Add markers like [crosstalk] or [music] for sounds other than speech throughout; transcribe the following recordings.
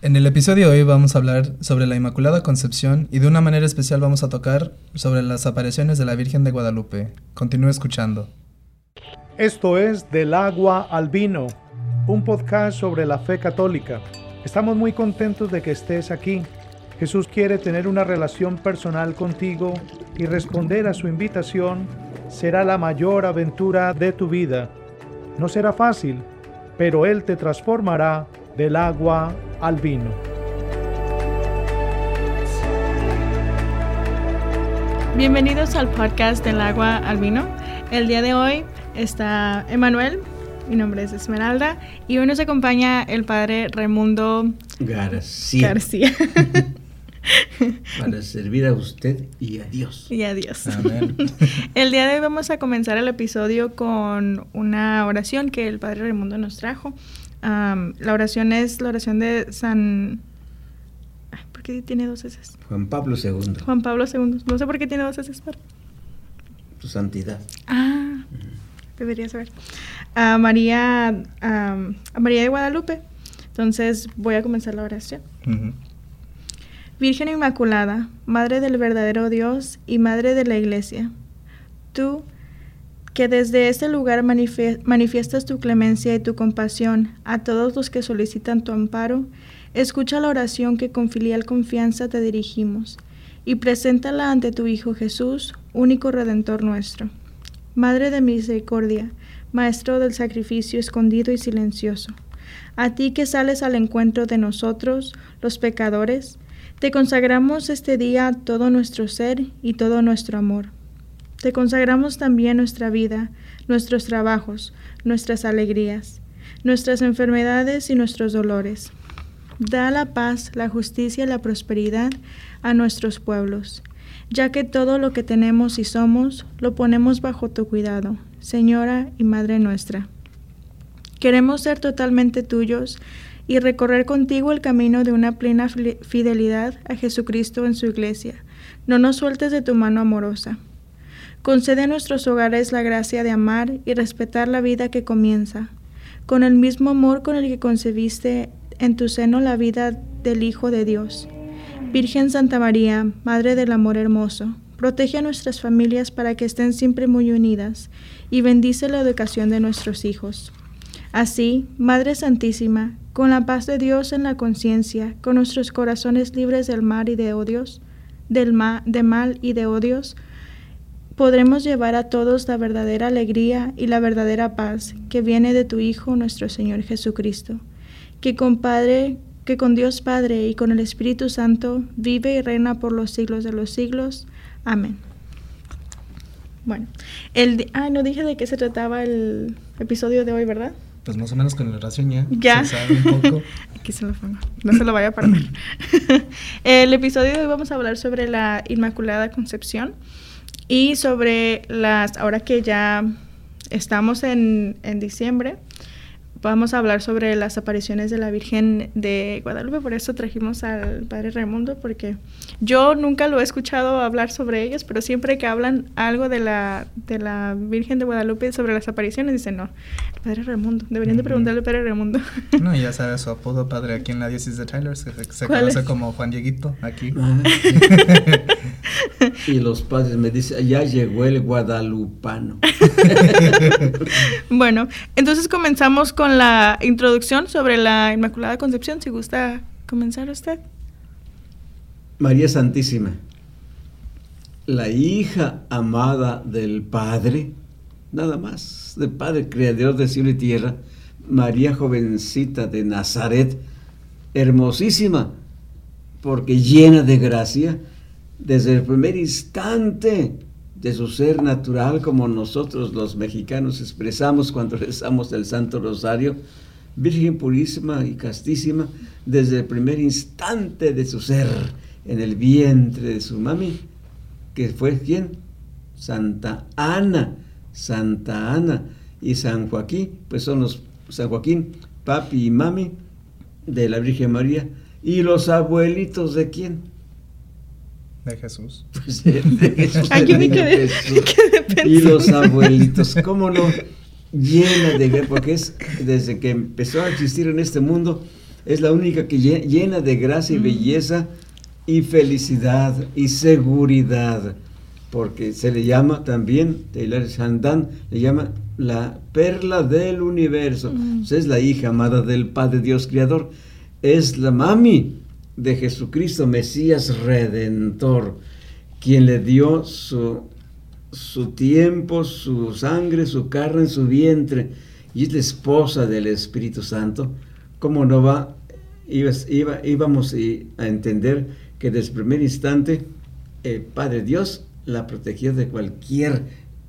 En el episodio de hoy vamos a hablar sobre la Inmaculada Concepción y de una manera especial vamos a tocar sobre las apariciones de la Virgen de Guadalupe. Continúe escuchando. Esto es Del agua al vino, un podcast sobre la fe católica. Estamos muy contentos de que estés aquí. Jesús quiere tener una relación personal contigo y responder a su invitación será la mayor aventura de tu vida. No será fácil, pero Él te transformará del agua al vino. Bienvenidos al podcast del agua al vino. El día de hoy está Emanuel, mi nombre es Esmeralda y hoy nos acompaña el padre Raimundo García. García. [laughs] Para servir a usted y a Dios. Y a Dios. Amén. [laughs] El día de hoy vamos a comenzar el episodio con una oración que el padre Raimundo nos trajo. La oración es la oración de San... Ay, ¿Por qué tiene dos S? Juan Pablo II, Juan Pablo II. No sé por qué tiene dos S. pero- su santidad. Ah, debería saber. A María, a María de Guadalupe. Entonces voy a comenzar la oración. Virgen Inmaculada, Madre del verdadero Dios y Madre de la Iglesia, tú que desde este lugar manifie- manifiestas tu clemencia y tu compasión a todos los que solicitan tu amparo, escucha la oración que con filial confianza te dirigimos y preséntala ante tu Hijo Jesús, único Redentor nuestro. Madre de misericordia, Maestro del sacrificio escondido y silencioso, a ti que sales al encuentro de nosotros, los pecadores, te consagramos este día todo nuestro ser y todo nuestro amor. Te consagramos también nuestra vida, nuestros trabajos, nuestras alegrías, nuestras enfermedades y nuestros dolores. Da la paz, la justicia y la prosperidad a nuestros pueblos, ya que todo lo que tenemos y somos lo ponemos bajo tu cuidado, Señora y Madre nuestra. Queremos ser totalmente tuyos y recorrer contigo el camino de una plena fidelidad a Jesucristo en su iglesia. No nos sueltes de tu mano amorosa. Concede a nuestros hogares la gracia de amar y respetar la vida que comienza, con el mismo amor con el que concebiste en tu seno la vida del Hijo de Dios. Virgen Santa María, Madre del Amor Hermoso, protege a nuestras familias para que estén siempre muy unidas y bendice la educación de nuestros hijos. Así, Madre Santísima, con la paz de Dios en la conciencia, con nuestros corazones libres del mal y de odios, del ma- de mal y de odios, podremos llevar a todos la verdadera alegría y la verdadera paz que viene de tu Hijo nuestro Señor Jesucristo, que con Padre, que con Dios Padre y con el Espíritu Santo vive y reina por los siglos de los siglos. Amén. Bueno, el ah, no dije de qué se trataba el episodio de hoy, ¿verdad? Pues más o menos con la oración ya. Ya. Se sabe un poco. [laughs] Aquí se lo pongo. No se lo vaya a perder. [laughs] [laughs] El episodio de hoy vamos a hablar sobre la Inmaculada Concepción y sobre las, ahora que ya estamos en, en diciembre, vamos a hablar sobre las apariciones de la Virgen de Guadalupe. Por eso trajimos al Padre Raimundo, porque yo nunca lo he escuchado hablar sobre ellas, pero siempre que hablan algo de la, de la Virgen de Guadalupe sobre las apariciones, dicen, no, el Padre Raimundo. Deberían de preguntarle al Padre Raimundo. [laughs] No, ya sabe su apodo padre aquí en la diócesis de Tyler. Se, se ¿Cuál conoce es? como Juan Dieguito aquí. [laughs] Y los padres me dicen, ya llegó el guadalupano. [laughs] Bueno, entonces comenzamos con la introducción sobre la Inmaculada Concepción. Si gusta comenzar usted. María Santísima, la hija amada del Padre, nada más, del Padre Creador de cielo y tierra, María jovencita de Nazaret, hermosísima, porque llena de gracia, desde el primer instante de su ser natural, como nosotros los mexicanos expresamos cuando [laughs] rezamos el Santo Rosario, Virgen purísima y castísima, desde el primer instante de su ser, en el vientre de su mami, que fue quién? Santa Ana, Santa Ana y San Joaquín, pues son los San Joaquín, papi y mami de la Virgen María, y los abuelitos de quién? De Jesús. [laughs] Pues de, de Jesús, [laughs] Aquí me quedé, quedé Y los abuelitos, ¿cómo no? Llena de porque es desde que empezó a existir en este mundo, es la única que llena de gracia y belleza y felicidad y seguridad, porque se le llama también, Taylor Shandan le llama la perla del universo. es la hija amada del Padre Dios Creador, es la mami de Jesucristo, Mesías Redentor, quien le dio su, su tiempo, su sangre, su carne, su vientre, y es la esposa del Espíritu Santo. ¿Cómo no va? Iba, íbamos a entender que desde el primer instante el Padre Dios la protegió de cualquier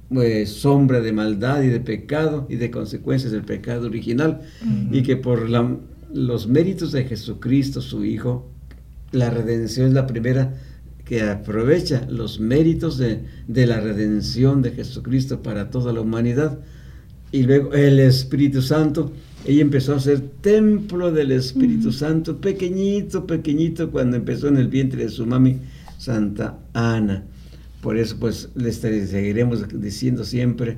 pues, sombra de maldad y de pecado y de consecuencias del pecado original y que por los méritos de Jesucristo, su Hijo, la redención es la primera que aprovecha los méritos de, de la redención de Jesucristo para toda la humanidad. Y luego el Espíritu Santo ella empezó a ser templo del Espíritu Santo, pequeñito, pequeñito, cuando empezó en el vientre de su mami, Santa Ana. Por eso, pues, le seguiremos diciendo siempre,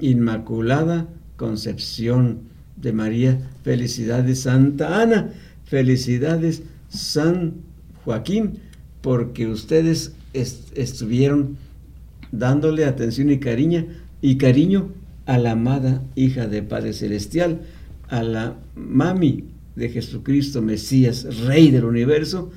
Inmaculada Concepción de María, felicidades Santa Ana, felicidades San Joaquín, porque ustedes estuvieron dándole atención y cariño, y cariño a la amada hija de Padre Celestial, a la mami de Jesucristo, Mesías, Rey del universo,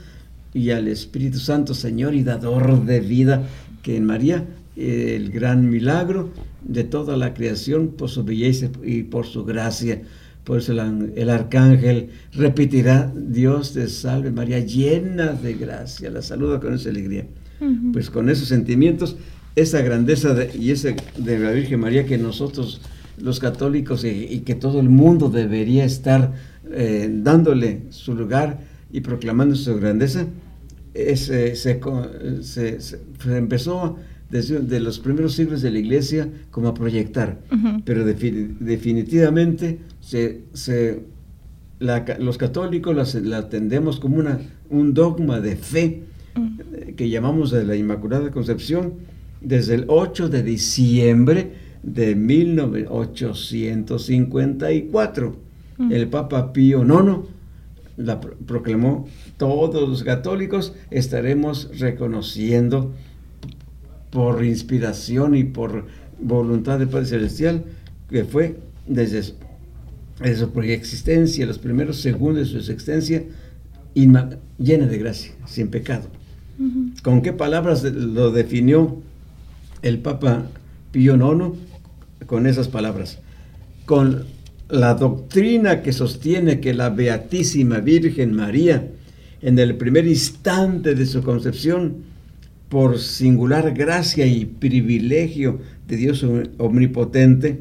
y al Espíritu Santo, Señor y dador de vida, que en María, el gran milagro de toda la creación por su belleza y por su gracia. Por eso el, arcángel repetirá, Dios te salve María, llena de gracia. La saluda con esa alegría. Pues con esos sentimientos, esa grandeza y ese de la Virgen María que nosotros los católicos y, que todo el mundo debería estar eh, dándole su lugar y proclamando su grandeza, se, empezó desde los primeros siglos de la iglesia como a proyectar, pero definitivamente los católicos la, atendemos como una, un dogma de fe que llamamos de la Inmaculada Concepción desde el 8 de diciembre de 1854. El Papa Pío IX la proclamó, todos los católicos estaremos reconociendo por inspiración y por voluntad del Padre Celestial, que fue desde, su existencia, los primeros segundos de su existencia, llena de gracia, sin pecado. ¿Con qué palabras lo definió el Papa Pío IX? con esas palabras, con la doctrina que sostiene que la Beatísima Virgen María, en el primer instante de su concepción, por singular gracia y privilegio de Dios omnipotente,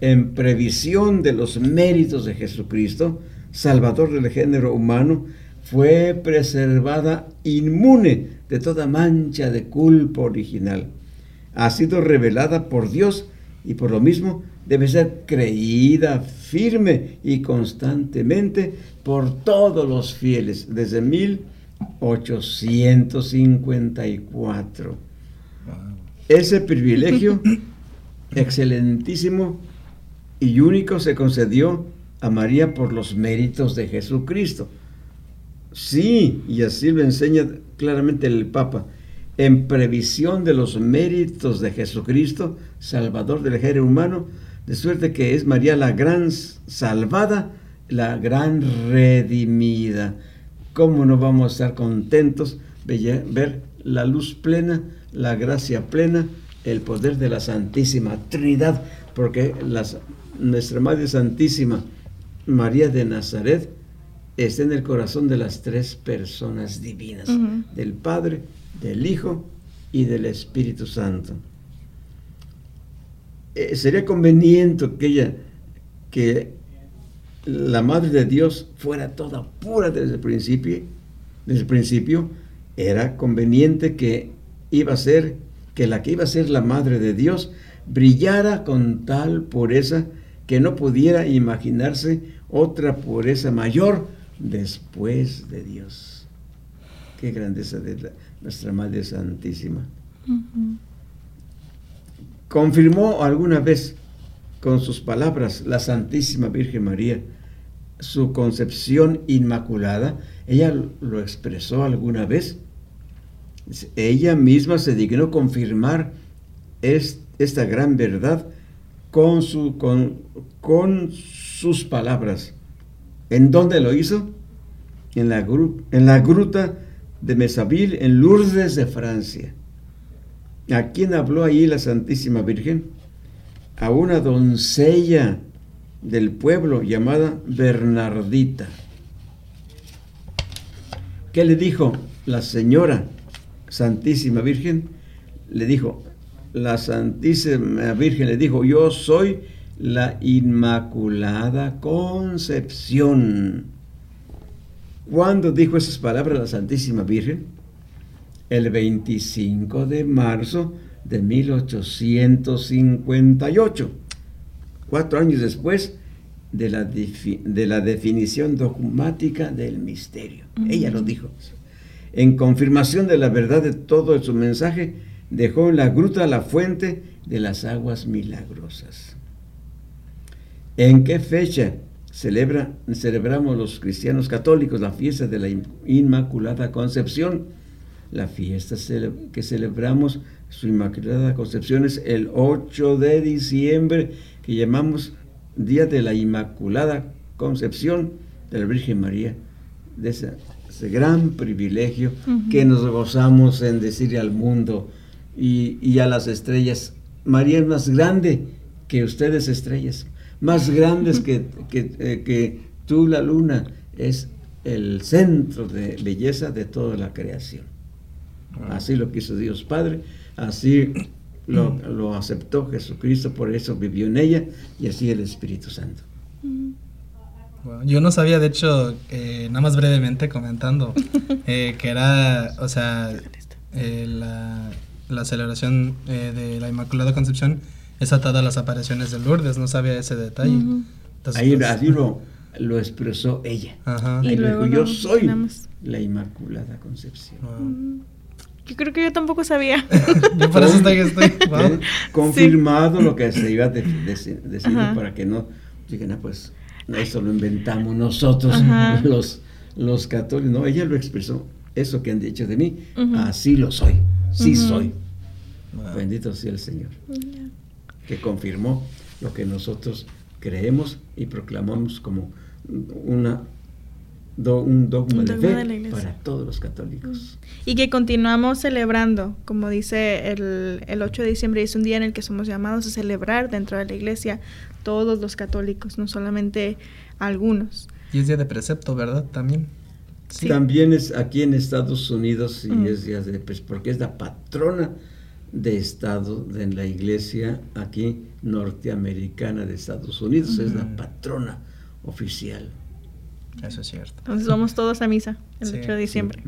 en previsión de los méritos de Jesucristo, Salvador del género humano, fue preservada inmune de toda mancha de culpa original. Ha sido revelada por Dios y por lo mismo debe ser creída firme y constantemente por todos los fieles desde 1854. Ese privilegio excelentísimo y único se concedió a María por los méritos de Jesucristo. Sí, y así lo enseña claramente el Papa en previsión de los méritos de Jesucristo, Salvador del género humano, de suerte que es María la gran salvada, la gran redimida. ¿Cómo no vamos a estar contentos de ver la luz plena, la gracia plena, el poder de la Santísima Trinidad? Porque nuestra Madre Santísima, María de Nazaret, está en el corazón de las tres personas divinas, del Padre, del Hijo y del Espíritu Santo. Eh, sería conveniente que ella, que la Madre de Dios fuera toda pura desde el principio, desde el principio, era conveniente que iba a ser, que la que iba a ser la Madre de Dios brillara con tal pureza que no pudiera imaginarse otra pureza mayor después de Dios. Qué grandeza de la, nuestra Madre Santísima. Confirmó alguna vez con sus palabras la Santísima Virgen María su concepción inmaculada, ella lo expresó alguna vez. Ella misma se dignó confirmar esta gran verdad con, su, con, con sus palabras. ¿En dónde lo hizo? En la, en la gruta de Mesaville, en Lourdes de Francia. ¿A quién habló ahí la Santísima Virgen? A una doncella del pueblo llamada Bernardita. ¿Qué le dijo la señora Santísima Virgen? Le dijo, la Santísima Virgen le dijo, yo soy la Inmaculada Concepción. ¿Cuándo dijo esas palabras la Santísima Virgen? El 25 de marzo de 1858, cuatro años después de la, de la definición dogmática del misterio. Ella lo dijo. En confirmación de la verdad de todo su mensaje, dejó en la gruta la fuente de las aguas milagrosas. ¿En qué fecha celebra, celebramos los cristianos católicos la fiesta de la Inmaculada Concepción? La fiesta que celebramos su Inmaculada Concepción es el 8 de diciembre, que llamamos Día de la Inmaculada Concepción de la Virgen María, de ese, gran privilegio que nos gozamos en decirle al mundo, y, a las estrellas. María es más grande que ustedes estrellas, más grandes que, eh, que, tú la luna, es el centro de belleza de toda la creación. Ah. Así lo quiso Dios Padre, así lo, lo, aceptó Jesucristo, por eso vivió en ella y así el Espíritu Santo. yo no sabía, de hecho, eh, nada más brevemente comentando, [laughs] eh, que era, o sea, la, la celebración eh, de la Inmaculada Concepción es atada a las apariciones de Lourdes, no sabía ese detalle. Ahí así lo, expresó ella. Y luego yo soy la Inmaculada Concepción. Yo creo que yo tampoco sabía. [laughs] yo por eso estoy, estoy [laughs] confirmado lo que se iba a decir para que no digan, ah, pues eso lo inventamos nosotros, [laughs] los, los católicos. No, ella lo expresó. Eso que han dicho de mí, así lo soy sí soy. Bendito sea el Señor. Que confirmó lo que nosotros creemos y proclamamos como una un dogma, de fe para todos los católicos. Y que continuamos celebrando, como dice el, el 8 de diciembre, es un día en el que somos llamados a celebrar dentro de la iglesia todos los católicos, no solamente algunos. Y es día de precepto, ¿verdad? También. También es aquí en Estados Unidos, y mm. es, pues, porque es la patrona de Estado de la iglesia aquí norteamericana de Estados Unidos, es la patrona oficial. Eso es cierto. Entonces vamos todos a misa el 8 de diciembre.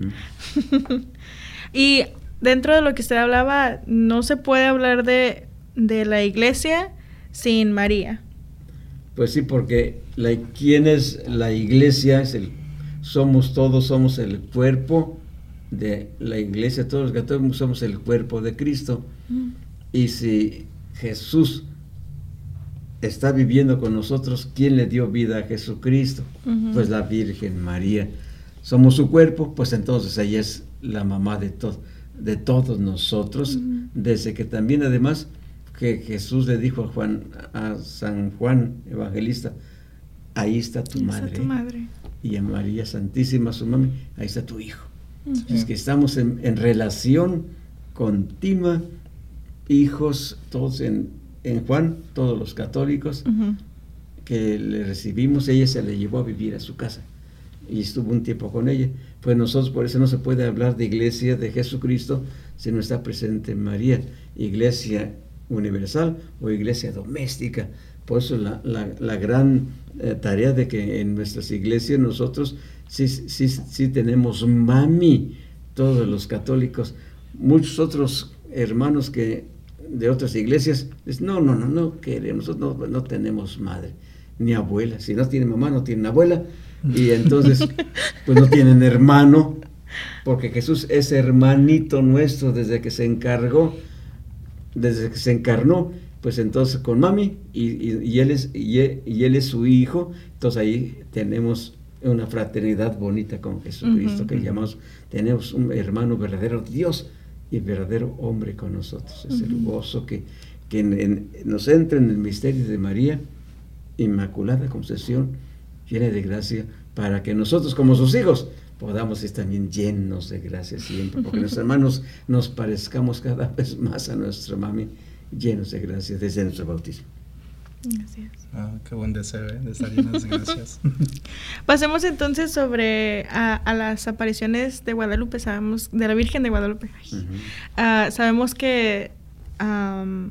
[laughs] y dentro de lo que usted hablaba, no se puede hablar de, de la iglesia sin María. Pues sí, porque la, ¿quién es la iglesia? Es el somos todos, somos el cuerpo de la iglesia, todos los católicos somos el cuerpo de Cristo. Mm. Y si Jesús está viviendo con nosotros, ¿quién le dio vida a Jesucristo? Pues la Virgen María. Somos su cuerpo, pues entonces ella es la mamá de, de todos nosotros, desde que también además que Jesús le dijo a Juan, a San Juan Evangelista, ahí está tu madre. tu madre y a María Santísima, su mami, ahí está tu hijo. Es que estamos en, relación continua, hijos, todos en, Juan, todos los católicos, que le recibimos, ella se le llevó a vivir a su casa y estuvo un tiempo con ella. Pues nosotros por eso no se puede hablar de iglesia de Jesucristo si no está presente María, iglesia universal o iglesia doméstica. Por eso la, la gran eh, tarea de que en nuestras iglesias nosotros sí, sí, sí tenemos mami, todos los católicos. Muchos otros hermanos que de otras iglesias no, no, no, no queremos, no, no tenemos madre, ni abuela. Si no tienen mamá, no tienen abuela. Y entonces, pues no tienen hermano, porque Jesús es hermanito nuestro desde que se encargó, desde que se encarnó pues entonces con mami y, él es, y él, es su hijo, entonces ahí tenemos una fraternidad bonita con Jesucristo que llamamos, tenemos un hermano verdadero Dios y verdadero hombre con nosotros. Es el gozo que, que nos entra en el misterio de María, Inmaculada Concepción, llena de gracia, para que nosotros como sus hijos podamos estar también llenos de gracia siempre, porque nuestros [laughs] hermanos nos parezcamos cada vez más a nuestra mami, llenos de gracia desde nuestro bautismo. Gracias. Ah, qué buen deseo, ¿eh? De estar llenos de gracias. [laughs] Pasemos entonces sobre a, las apariciones de Guadalupe, sabemos, de la Virgen de Guadalupe. Ah, sabemos que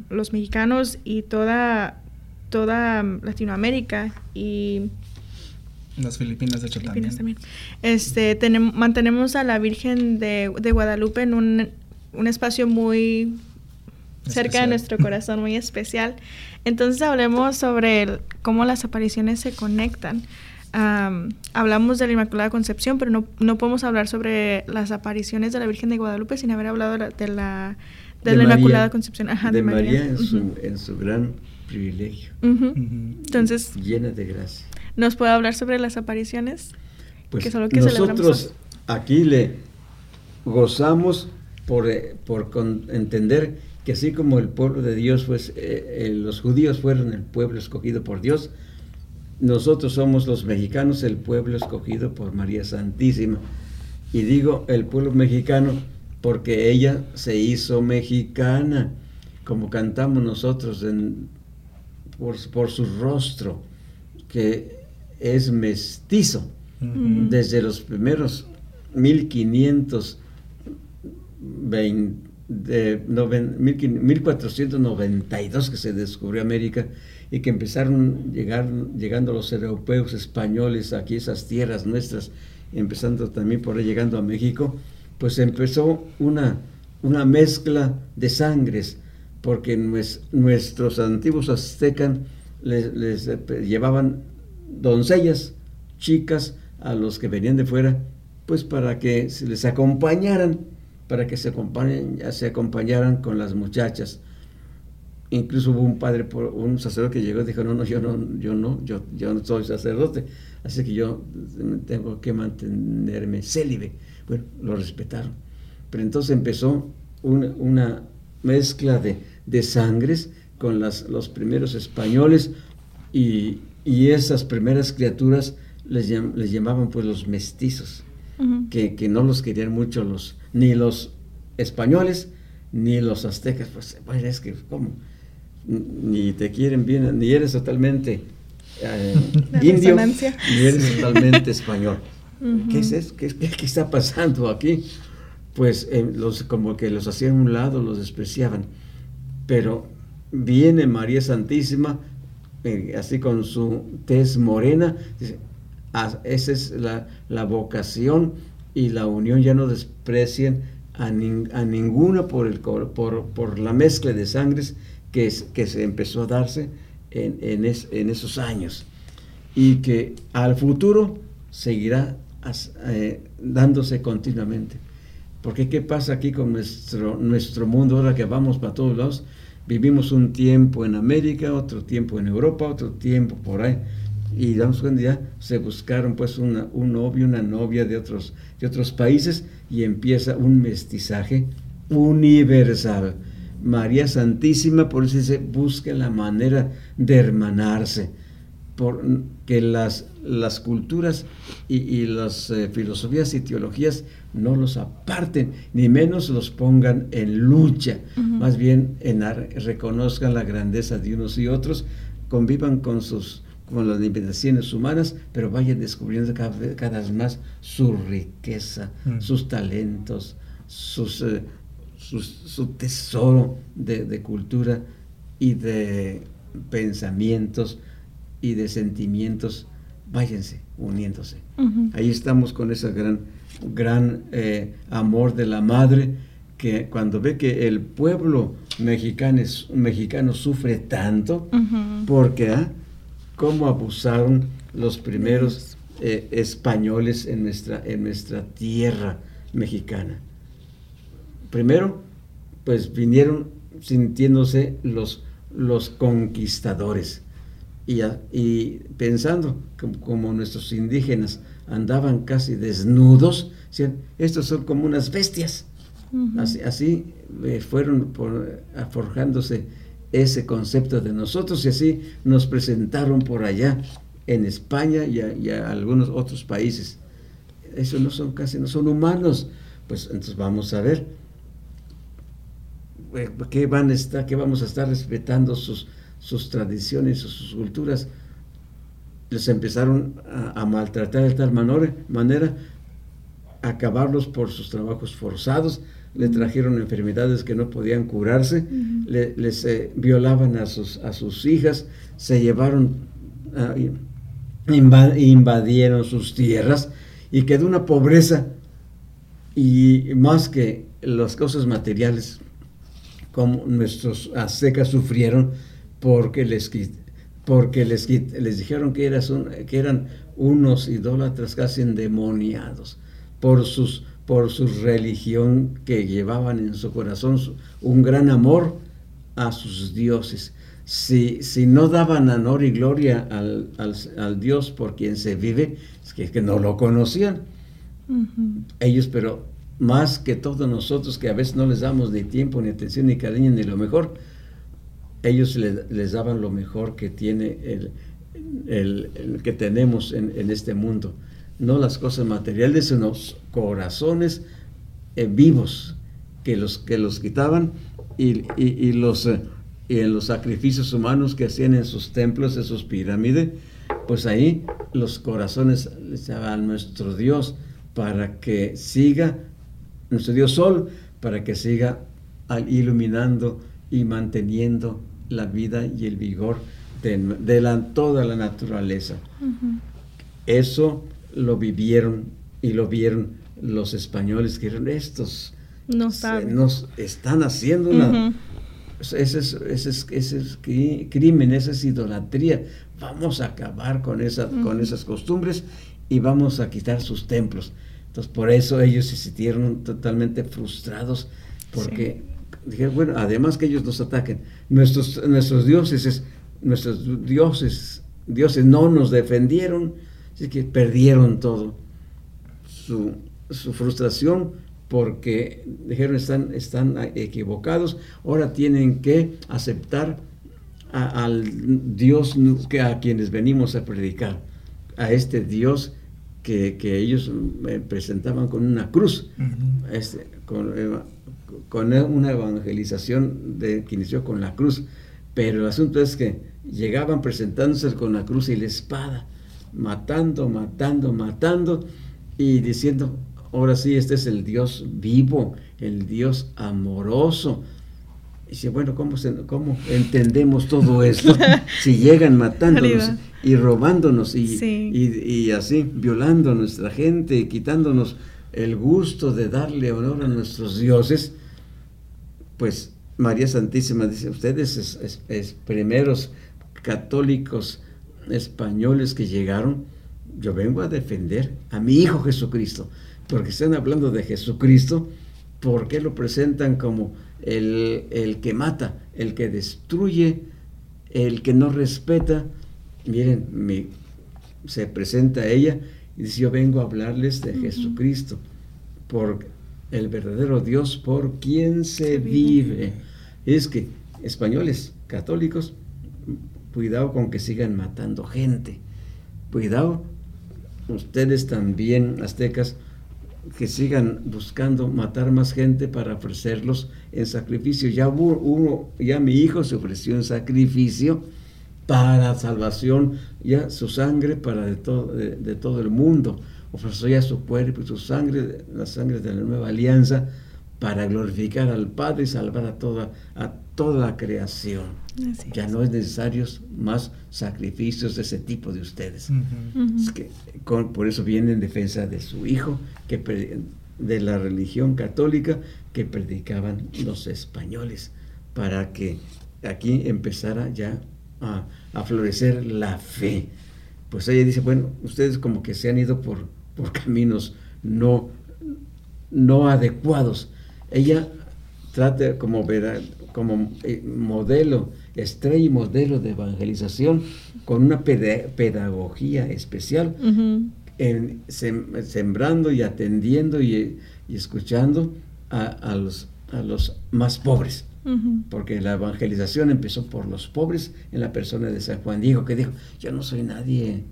los mexicanos y toda, toda Latinoamérica y las Filipinas, de hecho, también. Este, tenemos, mantenemos a la Virgen de, Guadalupe en un, un espacio muy cerca de nuestro corazón, muy especial. Entonces hablemos sobre cómo las apariciones se conectan. hablamos de la Inmaculada Concepción, pero no, no, podemos hablar sobre las apariciones de la Virgen de Guadalupe sin haber hablado de la, de la, Inmaculada Concepción. de, María, en, su, en, su, gran privilegio. Entonces, llena de gracia. ¿Nos puede hablar sobre las apariciones? Pues que que nosotros aquí le gozamos por, eh, por entender que así como el pueblo de Dios, pues eh, eh, los judíos fueron el pueblo escogido por Dios, nosotros somos los mexicanos el pueblo escogido por María Santísima. Y digo el pueblo mexicano porque ella se hizo mexicana, como cantamos nosotros en, por, su rostro, que es mestizo. Desde los primeros 1520 de 1492 que se descubrió América y que empezaron llegar, llegando los europeos españoles aquí, esas tierras nuestras, empezando también por ahí llegando a México, pues empezó una, una mezcla de sangres, porque nuestros antiguos aztecas les, eh, llevaban doncellas, chicas, a los que venían de fuera, pues para que se les acompañaran para que se, acompañen, se acompañaran con las muchachas. Incluso hubo un padre, un sacerdote que llegó y dijo, no, no, yo no, yo no, yo, yo no soy sacerdote, así que yo tengo que mantenerme célibe. Bueno, lo respetaron. Pero entonces empezó una, mezcla de, de, sangres con las, los primeros españoles y, y esas primeras criaturas les, les llamaban pues los mestizos, que, que, no los querían mucho los, ni los españoles, ni los aztecas, pues, pues es que, ¿cómo? Ni te quieren bien, ni eres totalmente [laughs] eh, indio, ni eres totalmente español. [laughs] ¿Qué es eso? ¿Qué, está pasando aquí? Pues eh, los, como que los hacían a un lado, los despreciaban. Pero viene María Santísima, eh, así con su tez morena, dice, ah, esa es la, la vocación y la unión ya no desprecien a, a ninguna por, el, por, por, la mezcla de sangres que, es, que se empezó a darse en, en, en, esos años y que al futuro seguirá eh, dándose continuamente. Porque ¿qué pasa aquí con nuestro, nuestro mundo ahora que vamos para todos lados? Vivimos un tiempo en América, otro tiempo en Europa, otro tiempo por ahí y damos cuenta ya se buscaron pues una, un novio, una novia de otros, de otros países y empieza un mestizaje universal. María Santísima, por eso se busca la manera de hermanarse, por que las, las culturas y, las eh, filosofías y teologías no los aparten, ni menos los pongan en lucha, más bien en, reconozcan la grandeza de unos y otros, convivan con sus con las limitaciones humanas, pero vayan descubriendo cada, vez más su riqueza, mm. sus talentos, sus, eh, su tesoro de, cultura y de pensamientos y de sentimientos. Váyanse uniéndose. Ahí estamos con ese gran, gran eh, amor de la madre que cuando ve que el pueblo mexicano, mexicano sufre tanto, porque ¿ah? Cómo abusaron los primeros eh, españoles en nuestra, en nuestra tierra mexicana. Primero, pues vinieron sintiéndose los los conquistadores. Y, y pensando como, nuestros indígenas andaban casi desnudos, decían, estos son como unas bestias. Así, eh, fueron por, forjándose ese concepto de nosotros y así nos presentaron por allá en España y a, algunos otros países. Eso no son casi, no son humanos. Pues entonces vamos a ver eh, qué van a estar, qué vamos a estar respetando sus, sus tradiciones, sus culturas. Les empezaron a, maltratar de tal manera, acabarlos por sus trabajos forzados, le trajeron enfermedades que no podían curarse, les eh, violaban a sus, a sus hijas, se llevaron, ah, invadieron sus tierras y quedó una pobreza. Y más que las cosas materiales, como nuestros aztecas sufrieron porque les, porque les, les dijeron que, que eran unos idólatras casi endemoniados por sus por su religión que llevaban en su corazón un gran amor a sus dioses. Si, si no daban honor y gloria al, Dios por quien se vive, es que, no lo conocían. Ellos, pero más que todos nosotros, que a veces no les damos ni tiempo, ni atención, ni cariño, ni lo mejor, ellos les daban lo mejor que tiene el, el, que tenemos en, en este mundo no las cosas materiales, sino corazones eh, vivos que los, que los quitaban y, los, eh, en los sacrificios humanos que hacían en sus templos, en sus pirámides, pues ahí los corazones a nuestro Dios para que siga, nuestro Dios Sol, para que siga iluminando y manteniendo la vida y el vigor de, la, toda la naturaleza. Eso lo vivieron y lo vieron los españoles que eran estos. No saben. Nos están haciendo una... ese, es, ese, crimen, esa es idolatría. Vamos a acabar con, esa, con esas costumbres y vamos a quitar sus templos. Entonces, por eso ellos se sintieron totalmente frustrados, porque dijeron, bueno, además que ellos nos ataquen, nuestros, nuestros dioses, nuestros dioses, dioses no nos defendieron, Así que perdieron todo. Su, frustración porque dijeron están, están equivocados, ahora tienen que aceptar al Dios que a quienes venimos a predicar, a este Dios que, ellos presentaban con una cruz, este, con, con, una evangelización de, que inició con la cruz, pero el asunto es que llegaban presentándose con la cruz y la espada, matando, matando, matando y diciendo, ahora sí, este es el Dios vivo, el Dios amoroso. Y dice, bueno, ¿cómo, cómo entendemos todo esto? [laughs] si llegan matándonos y robándonos y, y, así, violando a nuestra gente, quitándonos el gusto de darle honor a nuestros dioses, pues María Santísima dice, ustedes es primeros católicos españoles que llegaron, yo vengo a defender a mi Hijo Jesucristo, porque están hablando de Jesucristo, porque lo presentan como el, que mata, el que destruye, el que no respeta. Miren, se presenta ella y dice, yo vengo a hablarles de Jesucristo, por el verdadero Dios por quien se, vive. Es que españoles, católicos, Cuidado con que sigan matando gente. Cuidado, ustedes también, aztecas, que sigan buscando matar más gente para ofrecerlos en sacrificio. Ya ya mi hijo se ofreció en sacrificio para salvación, ya su sangre para de todo, de, todo el mundo. Ofreció ya su cuerpo y su sangre, la sangre de la nueva alianza, para glorificar al Padre y salvar a toda, toda la creación. ya no es necesario más sacrificios de ese tipo de ustedes. que por eso viene en defensa de su hijo, que de la religión católica que predicaban los españoles, para que aquí empezara ya a, a florecer la fe. Pues ella dice, bueno, ustedes como que se han ido por, por caminos no, no adecuados ella trate como, como eh, modelo, estrella y modelo de evangelización con una pedagogía especial, en, sembrando y atendiendo y, escuchando a, los, a los más pobres. Porque la evangelización empezó por los pobres en la persona de San Juan Diego, que dijo, yo no soy nadie,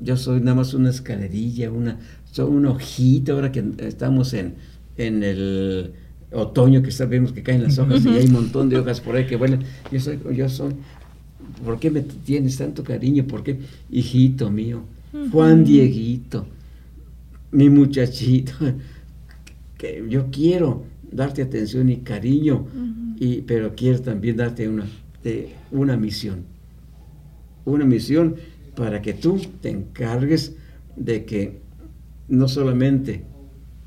yo soy nada más una escalerilla, una, soy un ojito, ahora que estamos en, en el otoño que sabemos que caen las hojas y hay un montón de [laughs] hojas por ahí que vuelan. Yo soy, yo soy, ¿por qué me tienes tanto cariño? ¿Por qué? Hijito mío, Juan Dieguito, mi muchachito, [laughs] que yo quiero darte atención y cariño, y, pero quiero también darte una, de, una misión. Una misión para que tú te encargues de que no solamente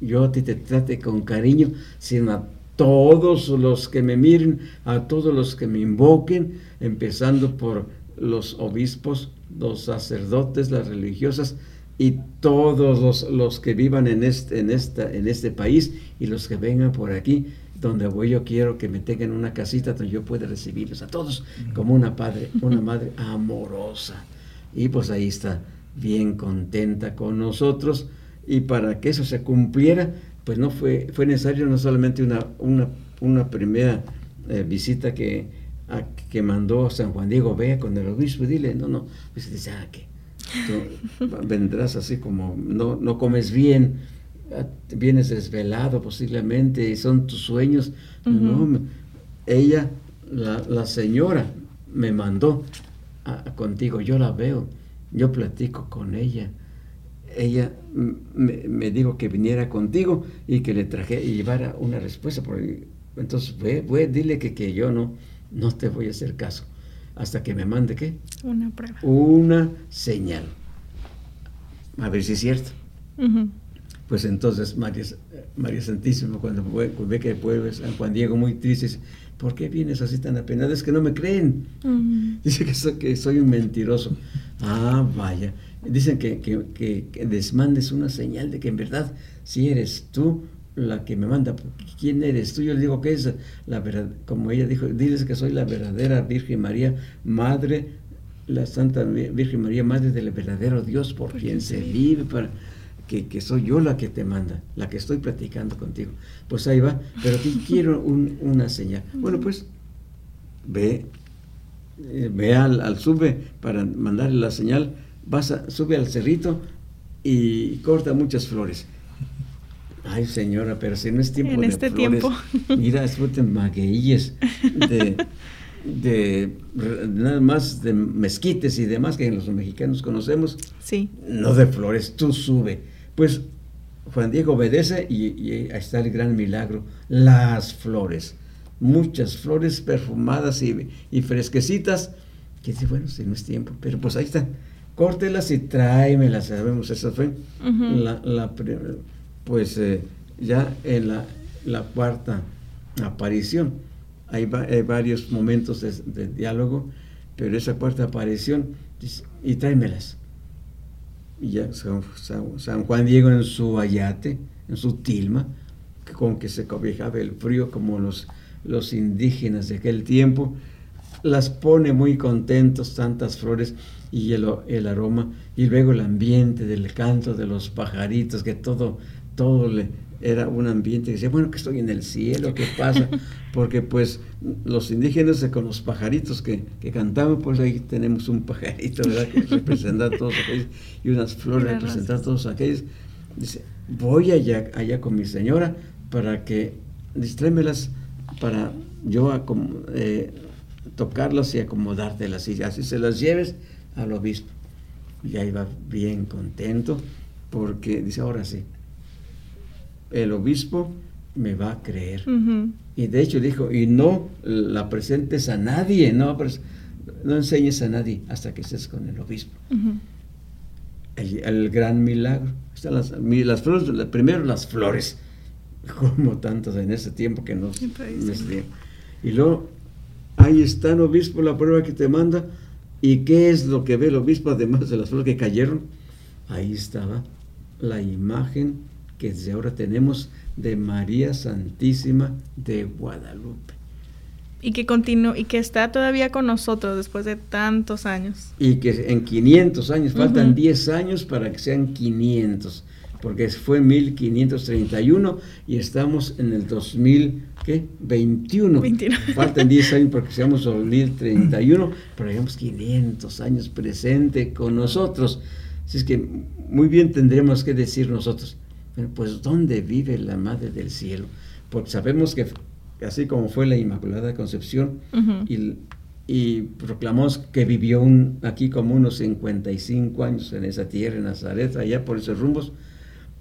yo a ti te trate con cariño, sino a todos los que me miren, a todos los que me invoquen, empezando por los obispos, los sacerdotes, las religiosas y todos los, que vivan en este, en, esta, en este país y los que vengan por aquí, donde voy yo quiero que me tengan una casita donde yo pueda recibirlos a todos como una padre, una madre amorosa. Y pues ahí está, bien contenta con nosotros y para que eso se cumpliera, pues no fue, fue necesario no solamente una, una, primera eh, visita que, que mandó San Juan Diego, vea con el obispo y dile, no, no, pues dice, ah, que vendrás así como, no, no comes bien, ah, vienes desvelado posiblemente y son tus sueños. No, ella, la, señora, me mandó contigo, yo la veo, yo platico con ella ella me, dijo que viniera contigo y que le traje y llevara una respuesta. entonces, ve, dile que, que yo no, no te voy a hacer caso hasta que me mande qué? Una prueba. Una señal. A ver si es cierto. Pues entonces María, María Santísima, cuando ve, que pueblo San Juan Diego muy triste, ¿por qué vienes así tan apenado? Es que no me creen. Dice que soy, que soy un mentiroso. Ah, vaya. Dicen que, que, que, desmandes una señal de que en verdad si eres tú la que me manda, ¿quién eres tú? Yo le digo que es la verdad, como ella dijo, dices que soy la verdadera Virgen María, Madre, la Santa Virgen María, Madre del verdadero Dios por, quien se vive, para, que, que, soy yo la que te manda, la que estoy platicando contigo. Pues ahí va, pero aquí [laughs] quiero una señal. Bueno, pues ve, eh, ve al, al sube para mandarle la señal sube al cerrito y corta muchas flores. Ay, señora, pero si no es tiempo de este flores. Tiempo. [laughs] Mira, disfruten magueyes de, de, nada más de mezquites y demás que los mexicanos conocemos. Sí. No de flores, tú sube. Pues Juan Diego obedece y, ahí está el gran milagro, las flores. Muchas flores perfumadas y, y fresquecitas. Que dice, bueno, si no es tiempo, pero pues ahí está córtelas y tráemelas, sabemos, esa fue la, la, pues eh, ya en la, la, cuarta aparición. Hay, varios momentos de, diálogo, pero esa cuarta aparición, y tráemelas. Y ya San, Juan Diego en su ayate, en su tilma, con que se cobijaba el frío como los, los indígenas de aquel tiempo, las pone muy contentos tantas flores y el, el, aroma, y luego el ambiente del canto de los pajaritos, que todo, todo le, era un ambiente que decía, bueno, que estoy en el cielo, ¿qué pasa? [laughs] Porque pues los indígenas con los pajaritos que, que cantaban, pues ahí tenemos un pajarito, ¿verdad? Que representa a todos aquellos, y unas flores representan a todos aquellos. Dice, voy allá, allá con mi señora para que, distrémelas para yo eh, tocarlas y acomodártelas, y así se las lleves al obispo. Y ahí va bien contento porque dice, ahora sí, el obispo me va a creer. Y de hecho dijo, y no la presentes a nadie, no, no enseñes a nadie hasta que estés con el obispo. el, gran milagro. Están las, las flores, primero las flores, [laughs] como tantos en ese tiempo que nos... y luego, ahí está el obispo, la prueba que te manda, ¿Y qué es lo que ve el obispo además de las flores que cayeron? Ahí estaba la imagen que desde ahora tenemos de María Santísima de Guadalupe. Y que continúa y que está todavía con nosotros después de tantos años. Y que en 500 años, faltan 10 años para que sean 500, porque fue 1531 y estamos en el 2021. 21. [laughs] Faltan 10 años porque seamos 2031, [laughs] pero digamos 500 años presente con nosotros. Así es que muy bien tendremos que decir nosotros, pues ¿dónde vive la Madre del Cielo? Porque sabemos que así como fue la Inmaculada Concepción y, y, proclamamos que vivió un, aquí como unos 55 años en esa tierra, en Nazaret, allá por esos rumbos,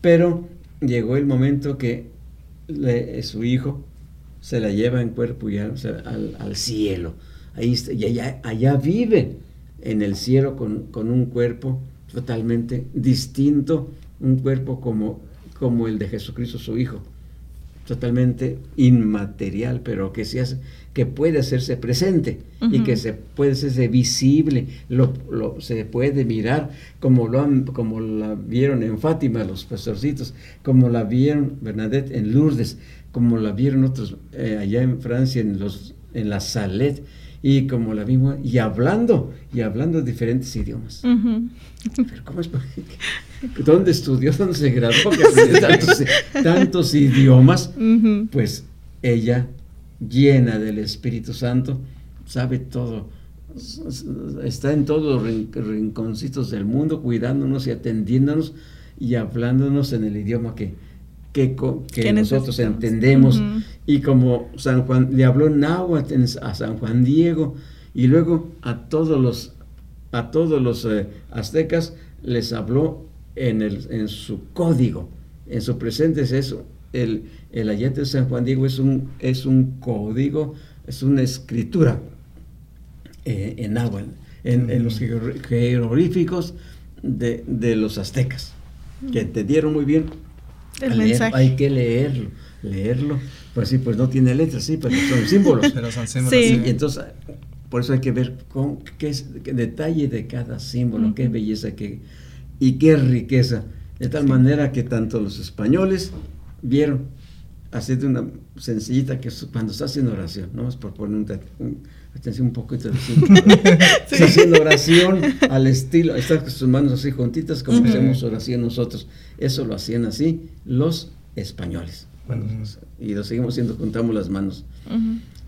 pero llegó el momento que su hijo se la lleva en cuerpo y al, cielo. Ahí y allá, allá, vive en el cielo con, con un cuerpo totalmente distinto, un cuerpo como, como el de Jesucristo su Hijo, totalmente inmaterial, pero que, se hace, que puede hacerse presente y que se puede hacerse visible, lo, se puede mirar como, lo han, como la vieron en Fátima los pastorcitos, como la vieron Bernadette en Lourdes, como la vieron otros eh, allá en Francia en, los, en la Salet, y como la vimos, y hablando, y hablando diferentes idiomas. Pero ¿cómo es? ¿Dónde estudió? ¿Dónde se graduó? Que [laughs] tantos, tantos, idiomas. Pues ella, llena del Espíritu Santo, sabe todo. Está en todos los rinconcitos del mundo, cuidándonos y atendiéndonos y hablándonos en el idioma que, que, nosotros entendemos. Y como San Juan le habló náhuatl a San Juan Diego y luego a todos los, a todos los eh, aztecas les habló en, el, en su código, en su presente es eso. El, el ayate de San Juan Diego es un, es un código, es una escritura eh, en náhuatl, en, los jeroglíficos de, de los aztecas, que entendieron muy bien hay que leerlo, leerlo. Pues sí, pues no tiene letras, sí, pero son símbolos. [laughs] pero son símbolos. Sí. Y entonces, por eso hay que ver con qué, es, detalle de cada símbolo, qué belleza qué, y qué riqueza. De tal manera que tanto los españoles vieron, así de una sencillita, que cuando está haciendo oración, no es por poner un, atención un poquito de [laughs] Está haciendo oración al estilo, está con sus manos así juntitas como hacemos oración nosotros. Eso lo hacían así los españoles. Bueno, y lo seguimos haciendo, contamos las manos.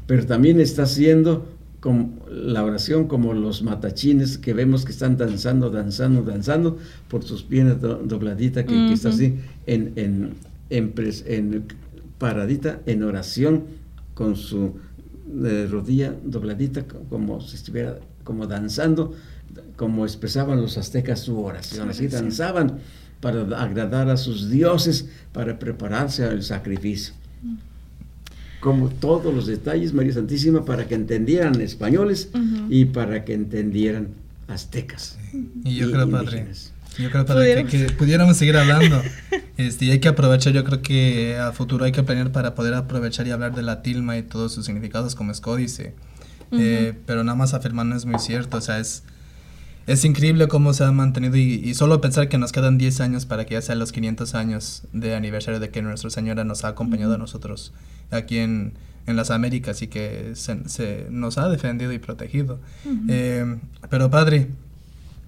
Pero también está haciendo como la oración como los matachines que vemos que están danzando, danzando, danzando por sus piernas dobladitas, que, está así en, en, en, paradita en oración con su de rodilla dobladita, como si estuviera como danzando, como expresaban los aztecas su oración, así danzaban para agradar a sus dioses, para prepararse al sacrificio. Como todos los detalles, María Santísima, para que entendieran españoles y para que entendieran aztecas. Y yo creo, Padre, yo creo, Padre, que, pudiéramos seguir hablando. [laughs] Este, y hay que aprovechar, yo creo que a futuro hay que planear para poder aprovechar y hablar de la tilma y todos sus significados como es códice. Eh, pero nada más afirmar no es muy cierto, o sea, es, es increíble cómo se ha mantenido y, solo pensar que nos quedan 10 años para que ya sean los 500 años de aniversario de que Nuestra Señora nos ha acompañado a nosotros aquí en, en, las Américas y que se, nos ha defendido y protegido. Eh, pero Padre,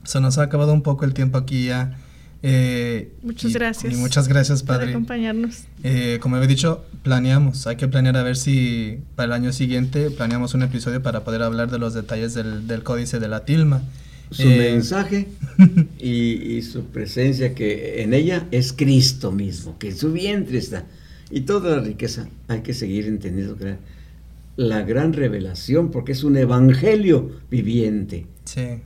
se nos ha acabado un poco el tiempo aquí ya. Eh, muchas gracias. Y muchas gracias, Padre. Por acompañarnos. Eh, como he dicho, planeamos. Hay que planear a ver si para el año siguiente planeamos un episodio para poder hablar de los detalles del, del códice de la tilma. Su eh, mensaje [laughs] y, su presencia que en ella es Cristo mismo, que en su vientre está. Y toda la riqueza hay que seguir entendiendo la gran revelación, porque es un evangelio viviente. Sí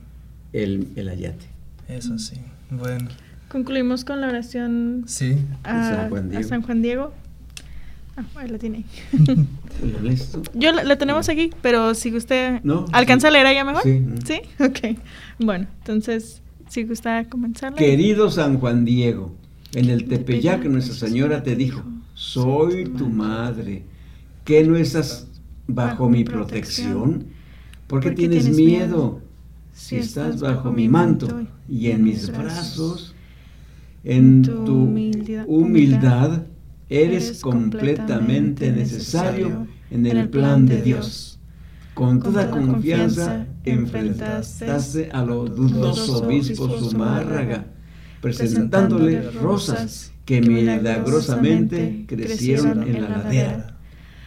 el, el ayate. Eso sí. Bueno. Concluimos con la oración sí. a, San Juan Diego. Ah, ahí la tiene. [laughs] Yo la, tenemos aquí, pero si usted alcanza a leer allá mejor. Sí. Sí, ok. Bueno, entonces, si gusta comenzar. Querido San Juan Diego, en el Tepeyac Nuestra Señora te dijo, soy tu madre, que no estás bajo mi protección. ¿Por qué tienes miedo? si estás bajo mi manto y en mis brazos, En tu humildad eres completamente necesario en el plan de Dios. Con toda confianza enfrentaste a los dudoso obispo Zumárraga, presentándole rosas que milagrosamente crecieron en la ladera.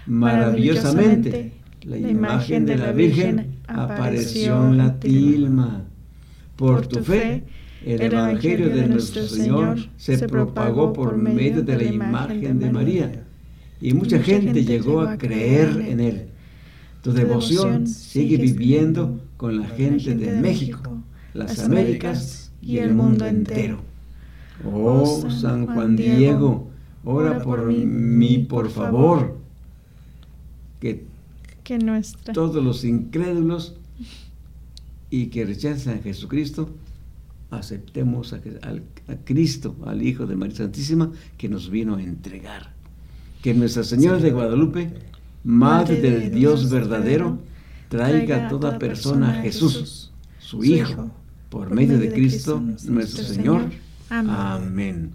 Maravillosamente, la imagen de la Virgen apareció en la tilma. Por tu fe, el Evangelio de nuestro Señor se propagó por medio de la imagen de María y mucha gente llegó a creer en él. Tu devoción sigue viviendo con la gente de México, las Américas y el mundo entero. Oh San Juan Diego, ora por mí, por favor. Que, todos los incrédulos y que rechazan a Jesucristo aceptemos a, Cristo, al Hijo de María Santísima, que nos vino a entregar. Que Nuestra Señora de Guadalupe, Madre del Dios verdadero, traiga a toda persona a Jesús, su Hijo, por medio de Cristo nuestro Señor. Amén.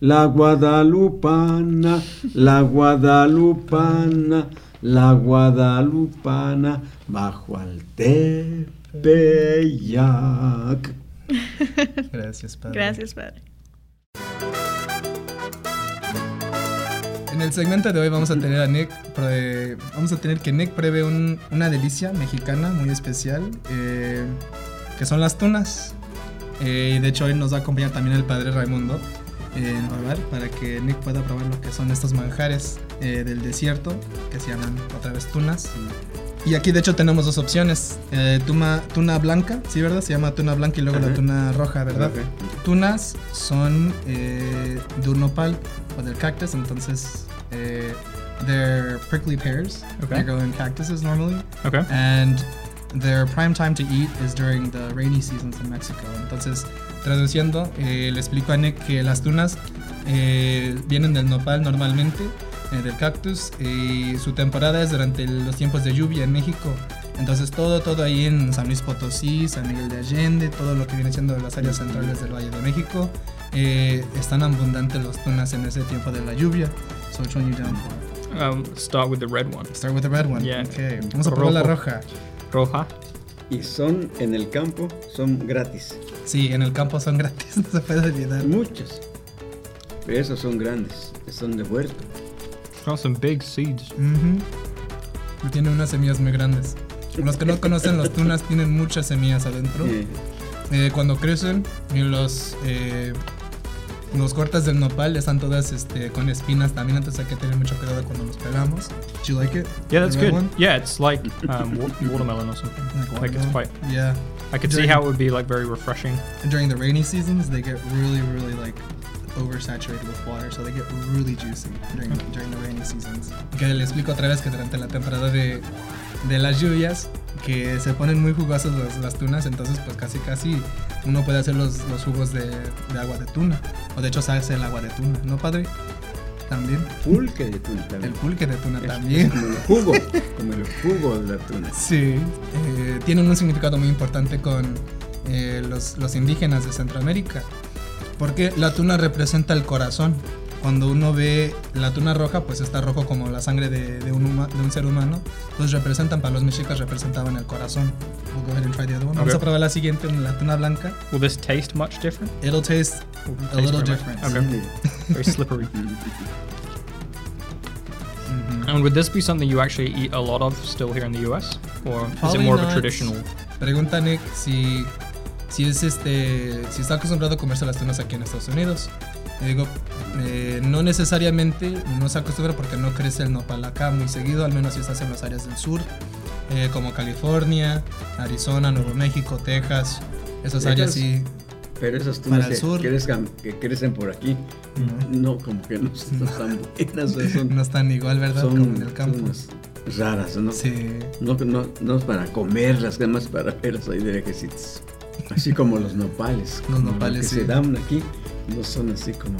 La guadalupana, la guadalupana, la guadalupana, bajo al Tepeyac. [laughs] Gracias, Padre. Gracias, Padre. En el segmento de hoy vamos a tener a Nick, vamos a tener que Nick prevé una delicia mexicana muy especial, eh, que son las tunas. Eh, de hecho hoy nos va a acompañar también el Padre Raimundo eh, en probar para que Nick pueda probar lo que son estos manjares del desierto que se llaman otra vez tunas. Y aquí de hecho tenemos dos opciones. Eh, tuna, tuna blanca, sí, ¿verdad? Se llama tuna blanca y luego la tuna roja, ¿verdad? Tunas son eh, de nopal o del cactus, entonces eh, they're prickly pears. Okay. They grow in cactuses normally. Okay. And their prime time to eat is during the rainy seasons in Mexico. Entonces, traduciendo, eh, le explico a Nick que las tunas eh, vienen del nopal normalmente eh, del cactus y su temporada es durante los tiempos de lluvia en México. Entonces todo, todo ahí en San Luis Potosí, San Miguel de Allende, todo lo que viene siendo las áreas centrales del Valle de México, eh, están abundantes los tunas en ese tiempo de la lluvia. So which one you down for? Um, start with the red one. Start with the red one. Yeah. Okay. Vamos a probar la roja. Roja. Y son en el campo, son gratis. Sí, en el campo son [laughs] gratis, no se puede olvidar. Muchas. Pero esos son grandes, son de huerto. Got some big seeds. Tiene unas semillas muy grandes. Los que no conocen los tunas tienen muchas semillas adentro. Eh, cuando crecen y los eh, los cortas del nopal están todas este, con espinas también, entonces hay que tener mucho cuidado cuando los pelamos. Do you like it? Yeah, that's good. One? Yeah, it's like um, [laughs] watermelon or something. Like, like it's quite. Yeah. I could during, see how it would be like very refreshing. During the rainy seasons, they get really, really like oversaturated with water, so they get really juicy during, during the rainy seasons. Que le explico otra vez que durante la temporada de, de las lluvias, que se ponen muy jugosas las, las, tunas, entonces pues casi casi uno puede hacer los, los jugos de, de, agua de tuna, o de hecho se hace el agua de tuna, ¿no padre? También. Pulque de tuna también. El pulque de tuna también. como el jugo, como el jugo de la tuna. [laughs] Sí, eh, tienen un significado muy importante con eh, los, los indígenas de Centroamérica porque la tuna representa el corazón. Cuando uno ve la tuna roja, pues está rojo como la sangre de, de, un, de un, ser humano. Entonces representan, para los mexicas representaban el corazón. We'll go ahead and try the other one. Vamos a probar la siguiente, la tuna blanca. Will this taste much different? It'll taste a little different. Okay. Very slippery. [laughs] Mm-hmm. And would this be something you actually eat a lot of still here in the US? Or is it more of a traditional? Pregunta Nick si si es este, si está acostumbrado a comerse las tunas aquí en Estados Unidos. digo, eh, no necesariamente no se acostumbra porque no crece el nopal acá muy seguido, al menos si estás en las áreas del sur, eh, como California, Arizona, Nuevo México, Texas, esas áreas sí. Pero esas tunas que. Crecen, que, crecen por aquí, no, como que no, están buenas. [laughs] no están igual, ¿verdad? como en el campo. raras, ¿no? Sí. No, no, no es para comerlas, más para verlas ahí de lejecitos. Así como los nopales. Los nopales que se dan aquí no son así como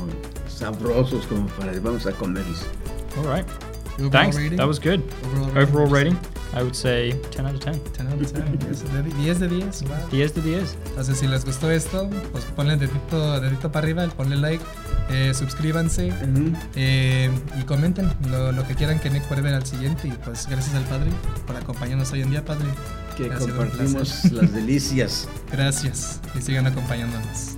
sabrosos como para vamos a comerlos. All right. Thanks. That was good. Overall, overall rating. I would say 10 out of 10. 10 out of 10, 10 de 10, wow. 10 de 10. Entonces, si les gustó esto, pues ponle dedito, dedito para arriba, ponle like, eh, suscríbanse Ujú. eh, y comenten lo, lo que quieran que Nick puede ver al siguiente. Y pues gracias al Padre por acompañarnos hoy en día, Padre. Que Ha compartimos las delicias. Gracias y sigan acompañándonos.